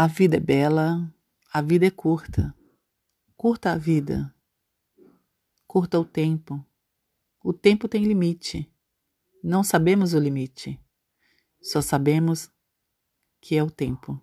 A vida é bela, a vida é curta. Curta a vida. Curta o tempo. O tempo tem limite. Não sabemos o limite. Só sabemos que é o tempo.